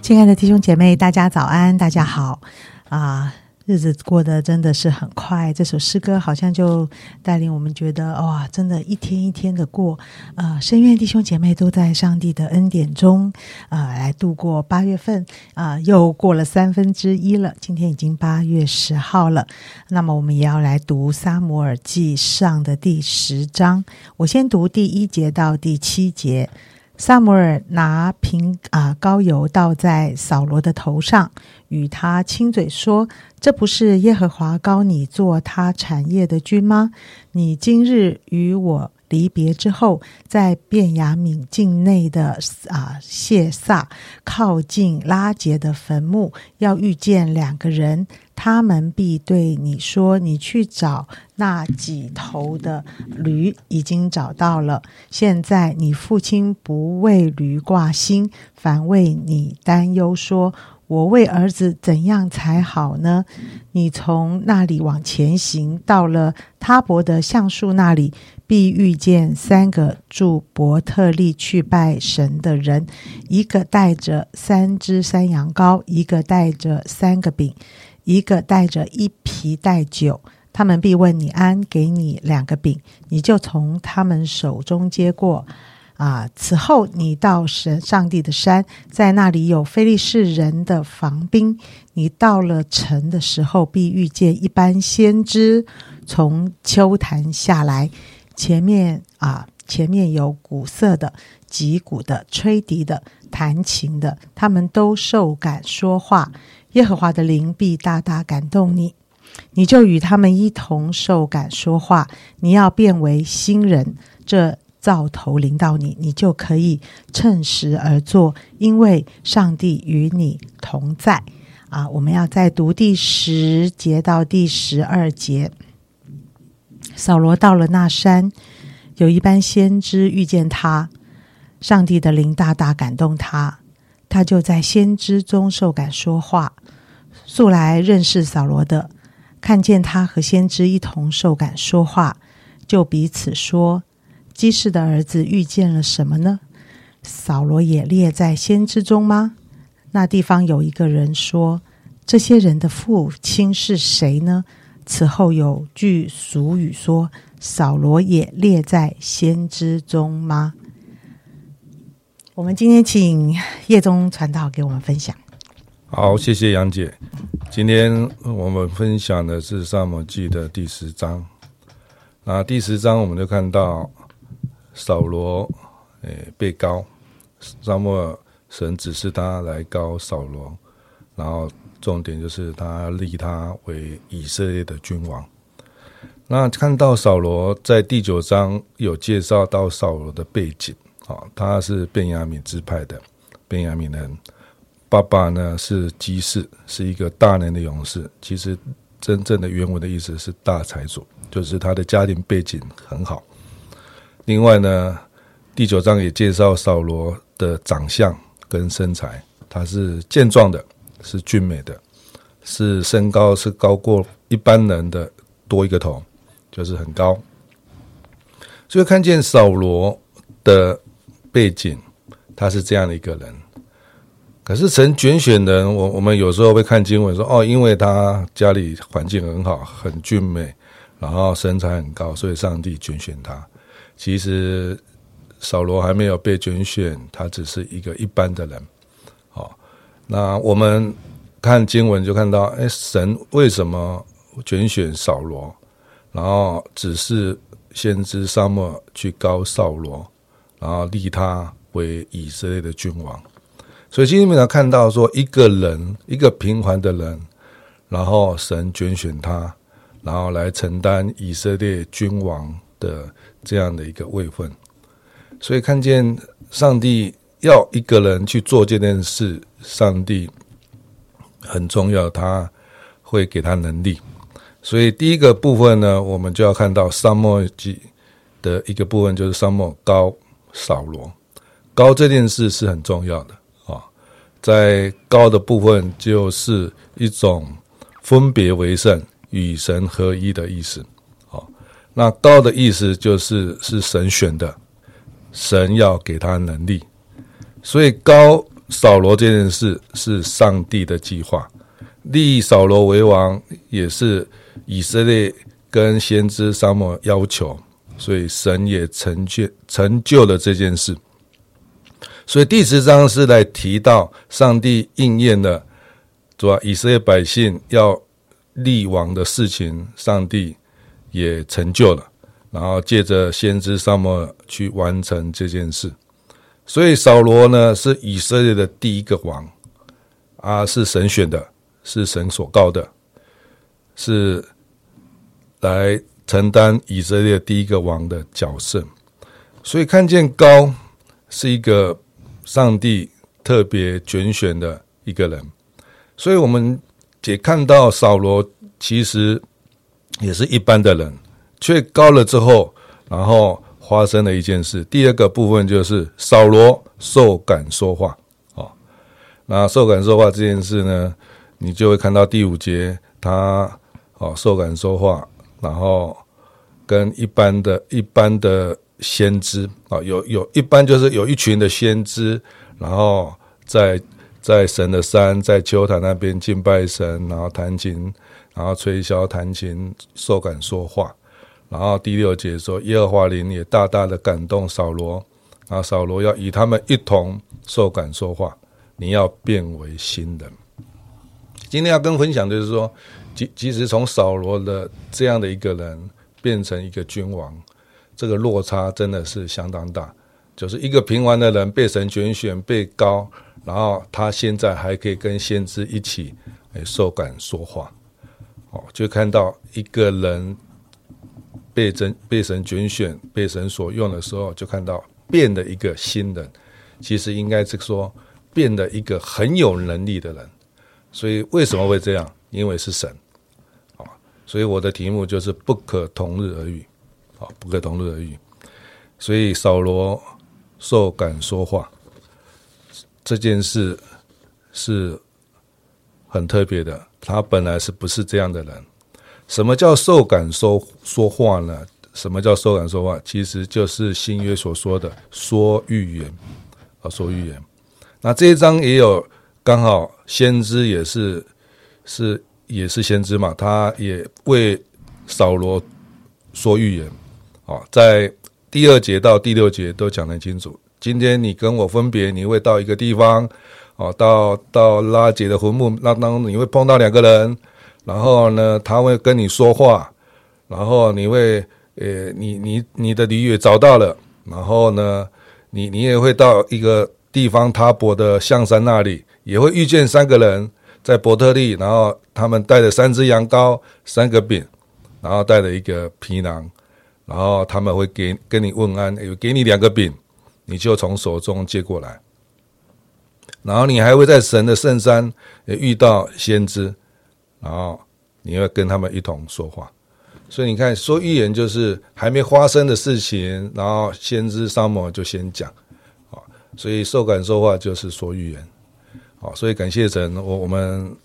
亲爱的弟兄姐妹，大家早安，大家好啊！日子过得真的是很快，这首诗歌好像就带领我们觉得哇，真的一天一天的过。呃，深愿弟兄姐妹都在上帝的恩典中，呃，来度过八月份啊、又过了三分之一了。今天已经八月十号了，那么我们也要来读撒母耳记上的第十章。我先读第一节到第七节。萨姆尔拿瓶啊、膏油倒在扫罗的头上，与他亲嘴说：“这不是耶和华膏你做他产业的君吗？你今日与我离别之后，在便雅悯境内的啊谢萨靠近拉杰的坟墓，要遇见两个人，他们必对你说：你去找那几头的驴，已经找到了。现在你父亲不为驴挂心，反为你担忧，说：我为儿子怎样才好呢？你从那里往前行，到了他伯的橡树那里，必遇见三个住伯特利去拜神的人，一个带着三只山羊羔，一个带着三个饼，一个带着一皮带酒。他们必问你安，给你两个饼，你就从他们手中接过。啊！此后你到神上帝的山，在那里有非利士人的防兵。你到了城的时候，必遇见一班先知从秋坛下来，前面啊，前面有鼓瑟的、击鼓的、吹笛的、弹琴的，他们都受感说话。耶和华的灵必大大感动你，你就与他们一同受感说话。你要变为新人，这兆头临到你，你就可以趁时而做，因为上帝与你同在。啊，我们要再读第十节到第十二节。扫罗到了那山，有一班先知遇见他，上帝的灵大大感动他，他就在先知中受感说话。素来认识扫罗的，看见他和先知一同受感说话，就彼此说：“基士的儿子遇见了什么呢？扫罗也列在先知中吗？”那地方有一个人说：“这些人的父亲是谁呢？”此后有句俗语说：“扫罗也列在先知中吗？”我们今天请叶宗传道给我们分享。好，谢谢杨姐。今天我们分享的是《萨摩记》的第十章。那第十章我们就看到扫罗，诶、被高，萨母尔神指示他来高扫罗，然后重点就是他立他为以色列的君王。那看到扫罗在第九章有介绍到扫罗的背景，啊、他是便雅悯支派的便雅悯人。爸爸呢是基士，是一个大能的勇士。其实真正的原文的意思是大财主，就是他的家庭背景很好。另外呢，第九章也介绍扫罗的长相跟身材，他是健壮的，是俊美的，是身高是高过一般人的多一个头，就是很高。所以看见扫罗的背景，他是这样的一个人。可是神拣选人，我我们有时候会看经文说，哦，因为他家里环境很好，很俊美，然后身材很高，所以上帝拣选他。其实扫罗还没有被拣选，他只是一个一般的人。好、那我们看经文就看到，哎，神为什么拣选扫罗，然后只是先知沙漠去高扫罗，然后立他为以色列的君王。所以今天我们看到说，一个人，一个平凡的人，然后神拣选他，然后来承担以色列君王的这样的一个位分。所以看见上帝要一个人去做这件事，上帝很重要，他会给他能力。所以第一个部分呢，我们就要看到沙漠记的一个部分，就是沙漠高扫罗高这件事是很重要的啊。在高的部分，就是一种分别为圣、与神合一的意思。那高的意思就是是神选的，神要给他能力。所以高扫罗这件事是上帝的计划，立扫罗为王也是以色列跟先知沙漠要求，所以神也成就成就了这件事。所以第十章是来提到上帝应验了主要以色列百姓要立王的事情，上帝也成就了，然后借着先知沙漠去完成这件事。所以扫罗呢是以色列的第一个王，啊，是神选的，是神所告的，是来承担以色列第一个王的角色。所以看见高是一个上帝特别拣选的一个人，所以我们也看到扫罗其实也是一般的人，却高了之后，然后。发生了一件事，第二个部分就是扫罗受感说话，哦，那受感说话这件事呢，你就会看到第五节，他哦受感说话，然后跟一般的一般的先知啊，有有一般就是有一群的先知，然后在在神的山，在秋坛那边敬拜神，然后弹琴，然后吹箫弹琴，受感说话。然后第六节说，耶和华灵也大大的感动扫罗，然后，扫罗要与他们一同受感说话，你要变为新人。今天要跟分享就是说，即即使从扫罗的这样的一个人变成一个君王，这个落差真的是相当大。就是一个平凡的人被神拣选被高，然后他现在还可以跟先知一起诶受感说话，就看到一个人。被神被神拣选、被神所用的时候，就看到变的一个新人。其实应该是说变得一个很有能力的人。所以为什么会这样？因为是神啊。所以我的题目就是不可同日而语啊，不可同日而语。所以扫罗受感说话这件事是很特别的。他本来是不是这样的人？什么叫受感说说话呢？什么叫受感说话？其实就是新约所说的说预言啊，说预言。那这一章也有刚好先知也是是也是先知嘛，他也为扫罗说预言啊，在第二节到第六节都讲得清楚。今天你跟我分别，你会到一个地方哦，到到拉杰的坟墓那当中，你会碰到两个人。然后呢，他会跟你说话，然后你会，呃，你你你的驴也找到了，然后呢，你你也会到一个地方塔伯的象山那里，也会遇见三个人在伯特利，然后他们带着三只羊羔、三个饼，然后带着一个皮囊，然后他们会给跟你问安，有给你两个饼，你就从手中接过来，然后你还会在神的圣山也遇到先知。然后你要跟他们一同说话，所以你看说预言就是还没发生的事情，然后先知沙摩就先讲，啊，所以受感说话就是说预言，好，所以感谢神，我我们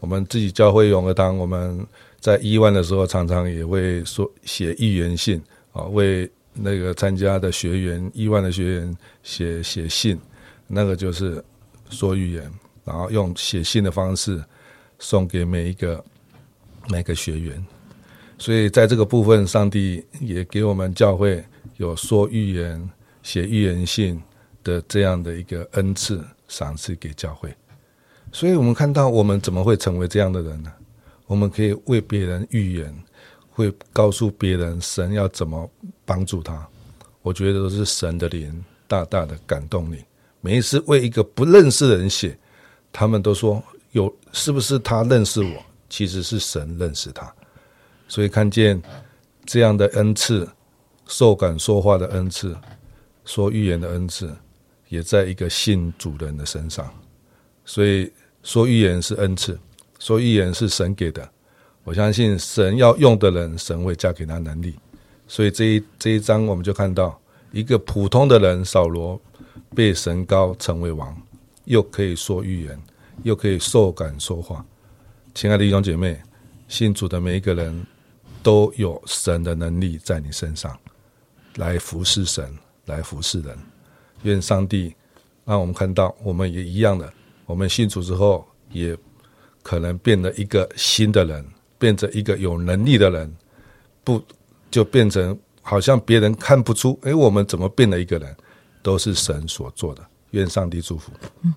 我们自己教会永和堂，我们在一万的时候常常也会说写预言信，啊，为那个参加的学员一万的学员写写信，那个就是说预言，然后用写信的方式。送给每一个每个学员，所以在这个部分，上帝也给我们教会有说预言、写预言信的这样的一个恩赐赏赐给教会。所以我们看到，我们怎么会成为这样的人呢？我们可以为别人预言，会告诉别人神要怎么帮助他。我觉得都是神的灵大大的感动你。每一次为一个不认识的人写，他们都说。有是不是他认识我？其实是神认识他，所以看见这样的恩赐，受感说话的恩赐，说预言的恩赐，也在一个信主人的身上。所以说预言是恩赐，说预言是神给的，我相信神要用的人，神会加给他能力。所以这一这一章我们就看到一个普通的人扫罗被神高成为王，又可以说预言，又可以受感说话。亲爱的弟兄姐妹，信主的每一个人都有神的能力在你身上，来服侍神，来服侍人。愿上帝让我们看到，我们也一样的，我们信主之后，也可能变得一个新的人，变成一个有能力的人，不就变成好像别人看不出，哎，我们怎么变了一个人，都是神所做的。愿上帝祝福。嗯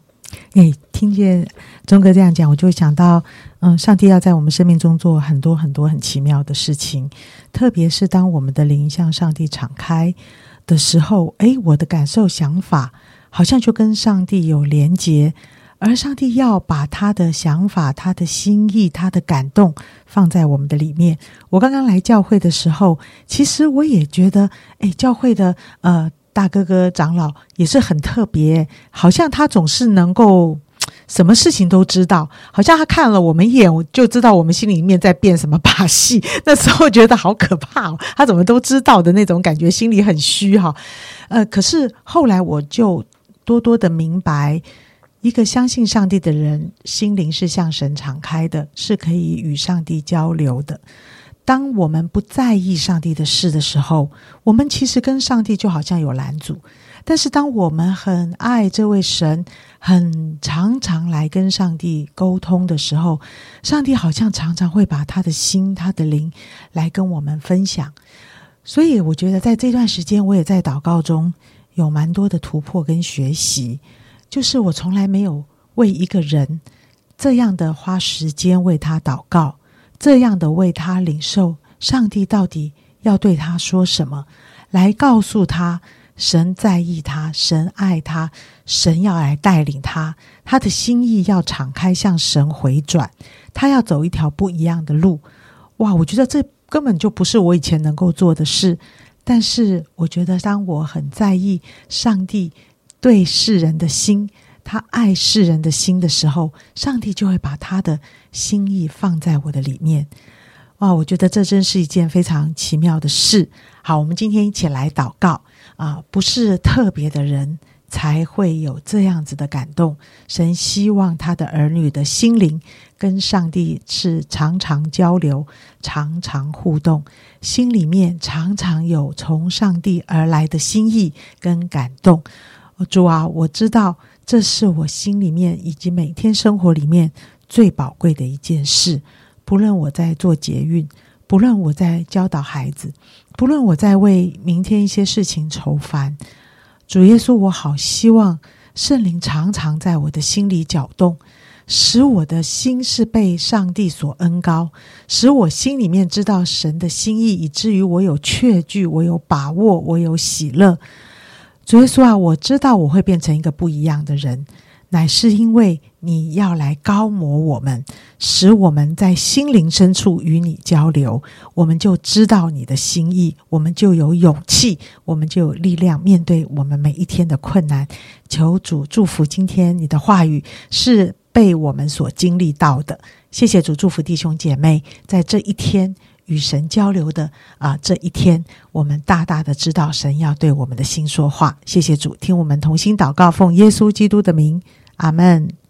哎，听见钟哥这样讲，我就想到，嗯，上帝要在我们生命中做很多很多很奇妙的事情，特别是当我们的灵向上帝敞开的时候，哎，我的感受、想法好像就跟上帝有连结，而上帝要把他的想法、他的心意、他的感动放在我们的里面。我刚刚来教会的时候，其实我也觉得，哎，教会的呃。大哥哥长老也是很特别，好像他总是能够什么事情都知道，好像他看了我们一眼，我就知道我们心里面在变什么把戏。那时候觉得好可怕哦，他怎么都知道的那种感觉，心里很虚哈。呃，可是后来我就多多的明白，一个相信上帝的人，心灵是向神敞开的，是可以与上帝交流的。当我们不在意上帝的事的时候，我们其实跟上帝就好像有拦阻；但是当我们很爱这位神，很常常来跟上帝沟通的时候，上帝好像常常会把他的心、他的灵来跟我们分享。所以，我觉得在这段时间，我也在祷告中有蛮多的突破跟学习。就是我从来没有为一个人这样的花时间为他祷告。这样的为他领受，上帝到底要对他说什么？来告诉他，神在意他，神爱他，神要来带领他，他的心意要敞开，向神回转，他要走一条不一样的路。哇，我觉得这根本就不是我以前能够做的事。但是，我觉得当我很在意上帝对世人的心。他爱世人的心的时候，上帝就会把他的心意放在我的里面。哇，我觉得这真是一件非常奇妙的事。好，我们今天一起来祷告啊！不是特别的人才会有这样子的感动。神希望他的儿女的心灵跟上帝是常常交流、常常互动，心里面常常有从上帝而来的心意跟感动。主啊，我知道。这是我心里面以及每天生活里面最宝贵的一件事。不论我在做捷运，不论我在教导孩子，不论我在为明天一些事情愁烦，主耶稣，我好希望圣灵常常在我的心里搅动，使我的心是被上帝所恩高，使我心里面知道神的心意，以至于我有确据，我有把握，我有喜乐。主耶稣啊，我知道我会变成一个不一样的人，乃是因为你要来高摩我们，使我们在心灵深处与你交流，我们就知道你的心意，我们就有勇气，我们就有力量面对我们每一天的困难。求主祝福今天你的话语是被我们所经历到的，谢谢主祝福弟兄姐妹在这一天。与神交流的啊，这一天，我们大大的知道神要对我们的心说话。谢谢主，听我们同心祷告，奉耶稣基督的名，阿门。